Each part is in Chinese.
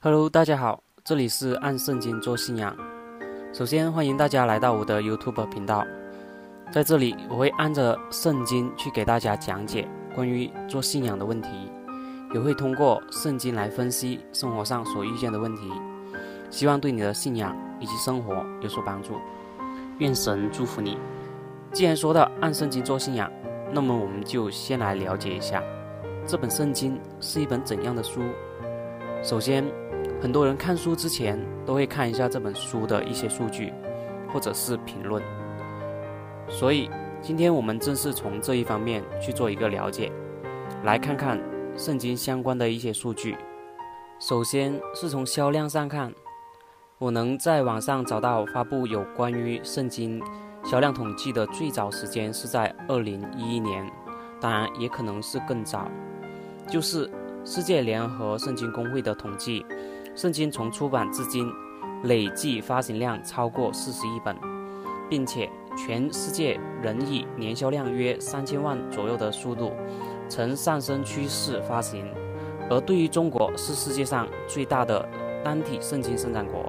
Hello，大家好，这里是按圣经做信仰。首先欢迎大家来到我的 YouTube 频道，在这里我会按着圣经去给大家讲解关于做信仰的问题，也会通过圣经来分析生活上所遇见的问题，希望对你的信仰以及生活有所帮助。愿神祝福你。既然说到按圣经做信仰，那么我们就先来了解一下这本圣经是一本怎样的书。首先，很多人看书之前都会看一下这本书的一些数据，或者是评论。所以，今天我们正是从这一方面去做一个了解，来看看圣经相关的一些数据。首先是从销量上看，我能在网上找到发布有关于圣经销量统计的最早时间是在二零一一年，当然也可能是更早，就是世界联合圣经公会的统计。圣经从出版至今，累计发行量超过四十亿本，并且全世界仍以年销量约三千万左右的速度呈上升趋势发行。而对于中国是世界上最大的单体圣经生产国，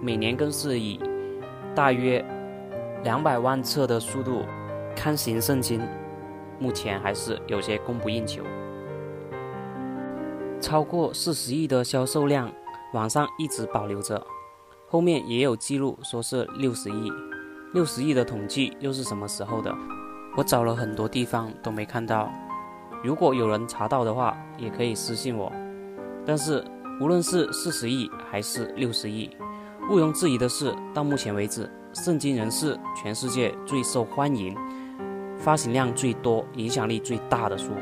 每年更是以大约两百万册的速度刊行圣经，目前还是有些供不应求。超过四十亿的销售量。网上一直保留着，后面也有记录说是六十亿，六十亿的统计又是什么时候的？我找了很多地方都没看到。如果有人查到的话，也可以私信我。但是无论是四十亿还是六十亿，毋庸置疑的是，到目前为止，圣经仍是全世界最受欢迎、发行量最多、影响力最大的书。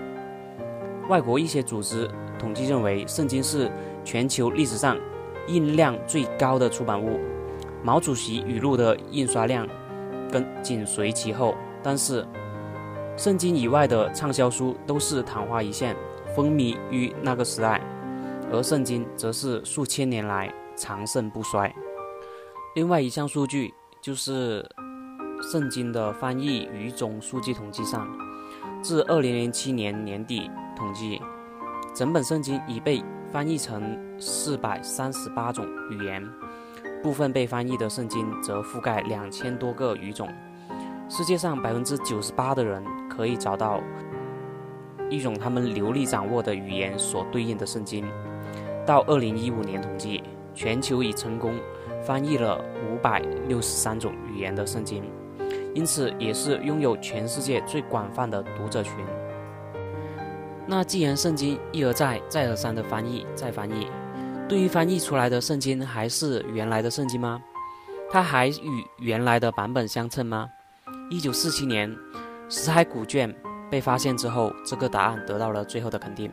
外国一些组织统计认为，圣经是。全球历史上印量最高的出版物，毛主席语录的印刷量跟紧随其后。但是，圣经以外的畅销书都是昙花一现，风靡于那个时代，而圣经则是数千年来长盛不衰。另外一项数据就是圣经的翻译语种数据统计上，自二零零七年年底统计，整本圣经已被。翻译成四百三十八种语言，部分被翻译的圣经则覆盖两千多个语种。世界上百分之九十八的人可以找到一种他们流利掌握的语言所对应的圣经。到二零一五年统计，全球已成功翻译了五百六十三种语言的圣经，因此也是拥有全世界最广泛的读者群。那既然圣经一而再、再而三的翻译、再翻译，对于翻译出来的圣经还是原来的圣经吗？它还与原来的版本相称吗？一九四七年，死海古卷被发现之后，这个答案得到了最后的肯定。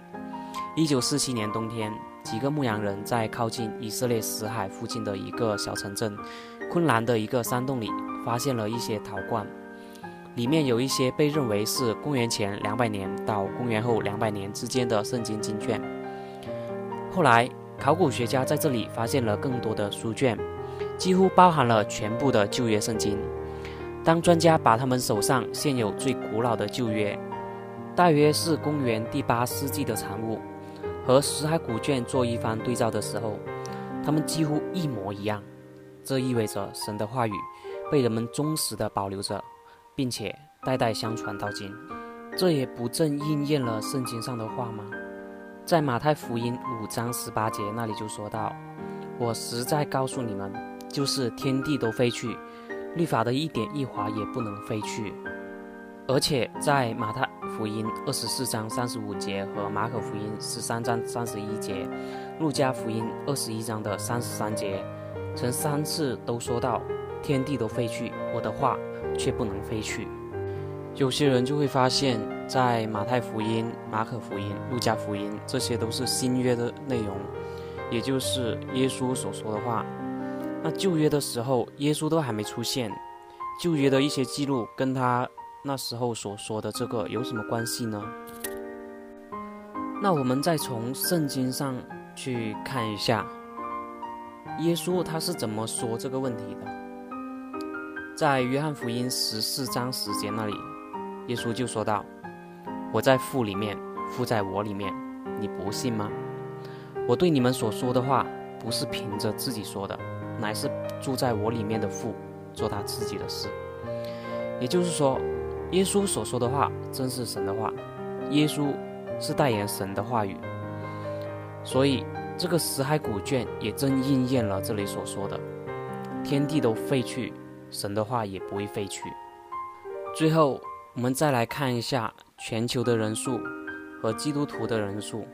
一九四七年冬天，几个牧羊人在靠近以色列死海附近的一个小城镇昆兰的一个山洞里，发现了一些陶罐。里面有一些被认为是公元前两百年到公元后两百年之间的圣经经卷。后来，考古学家在这里发现了更多的书卷，几乎包含了全部的旧约圣经。当专家把他们手上现有最古老的旧约，大约是公元第八世纪的产物，和死海古卷做一番对照的时候，他们几乎一模一样。这意味着神的话语被人们忠实地保留着。并且代代相传到今，这也不正应验了圣经上的话吗？在马太福音五章十八节那里就说到：“我实在告诉你们，就是天地都飞去，律法的一点一划也不能飞去。”而且在马太福音二十四章三十五节和马可福音十三章三十一节、路加福音二十一章的三十三节，曾三次都说到：“天地都飞去，我的话。”却不能飞去。有些人就会发现，在马太福音、马可福音、路加福音，这些都是新约的内容，也就是耶稣所说的话。那旧约的时候，耶稣都还没出现，旧约的一些记录跟他那时候所说的这个有什么关系呢？那我们再从圣经上去看一下，耶稣他是怎么说这个问题的？在约翰福音十四章十节那里，耶稣就说道：“我在父里面，父在我里面，你不信吗？我对你们所说的话，不是凭着自己说的，乃是住在我里面的父做他自己的事。也就是说，耶稣所说的话真是神的话，耶稣是代言神的话语。所以，这个死海古卷也真应验了这里所说的：天地都废去，神的话也不会废去。最后，我们再来看一下全球的人数和基督徒的人数。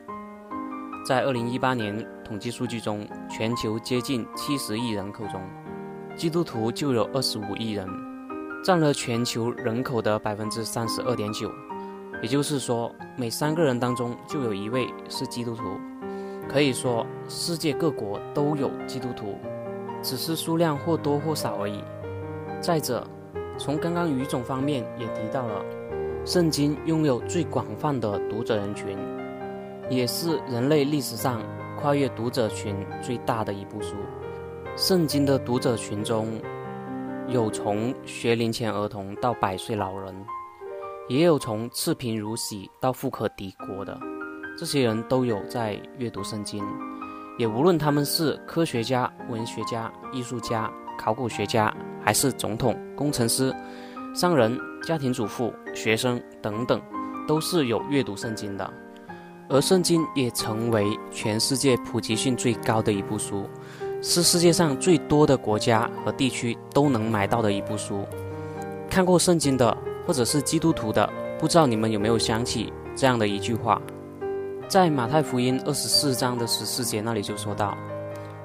在二零一八年统计数据中，全球接近七十亿人口中，基督徒就有二十五亿人，占了全球人口的百分之三十二点九。也就是说，每三个人当中就有一位是基督徒。可以说，世界各国都有基督徒，只是数量或多或少而已。再者，从刚刚语种方面也提到了，圣经拥有最广泛的读者人群。也是人类历史上跨越读者群最大的一部书。圣经的读者群中，有从学龄前儿童到百岁老人，也有从赤贫如洗到富可敌国的，这些人都有在阅读圣经。也无论他们是科学家、文学家、艺术家、考古学家，还是总统、工程师、商人、家庭主妇、学生等等，都是有阅读圣经的。而圣经也成为全世界普及性最高的一部书，是世界上最多的国家和地区都能买到的一部书。看过圣经的，或者是基督徒的，不知道你们有没有想起这样的一句话，在马太福音二十四章的十四节那里就说到：“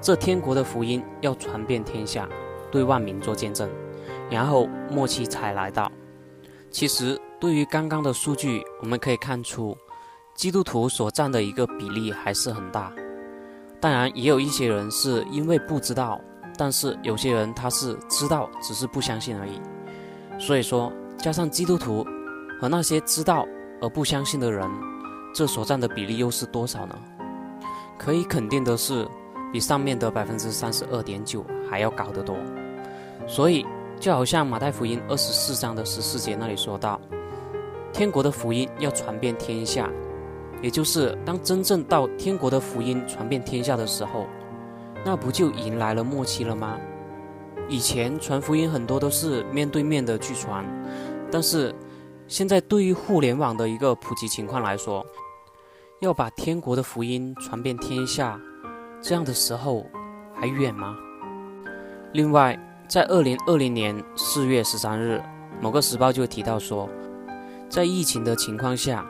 这天国的福音要传遍天下，对万民做见证，然后末期才来到。”其实，对于刚刚的数据，我们可以看出。基督徒所占的一个比例还是很大，当然也有一些人是因为不知道，但是有些人他是知道，只是不相信而已。所以说，加上基督徒和那些知道而不相信的人，这所占的比例又是多少呢？可以肯定的是，比上面的百分之三十二点九还要高得多。所以，就好像马太福音二十四章的十四节那里说到，天国的福音要传遍天下。也就是当真正到天国的福音传遍天下的时候，那不就迎来了末期了吗？以前传福音很多都是面对面的去传，但是现在对于互联网的一个普及情况来说，要把天国的福音传遍天下，这样的时候还远吗？另外，在二零二零年四月十三日，某个时报就提到说，在疫情的情况下。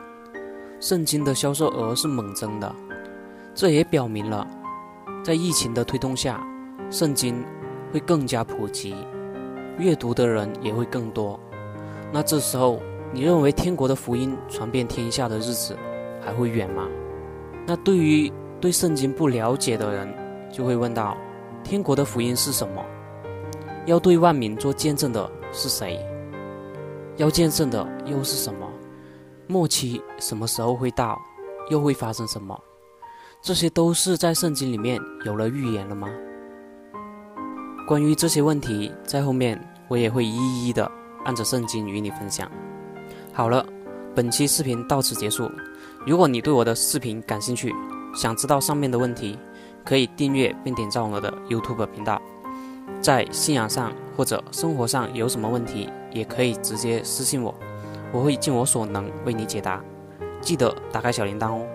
圣经的销售额是猛增的，这也表明了，在疫情的推动下，圣经会更加普及，阅读的人也会更多。那这时候，你认为天国的福音传遍天下的日子还会远吗？那对于对圣经不了解的人，就会问到：天国的福音是什么？要对万民做见证的是谁？要见证的又是什么？末期什么时候会到？又会发生什么？这些都是在圣经里面有了预言了吗？关于这些问题，在后面我也会一一的按着圣经与你分享。好了，本期视频到此结束。如果你对我的视频感兴趣，想知道上面的问题，可以订阅并点赞我的 YouTube 频道。在信仰上或者生活上有什么问题，也可以直接私信我。我会尽我所能为你解答，记得打开小铃铛哦。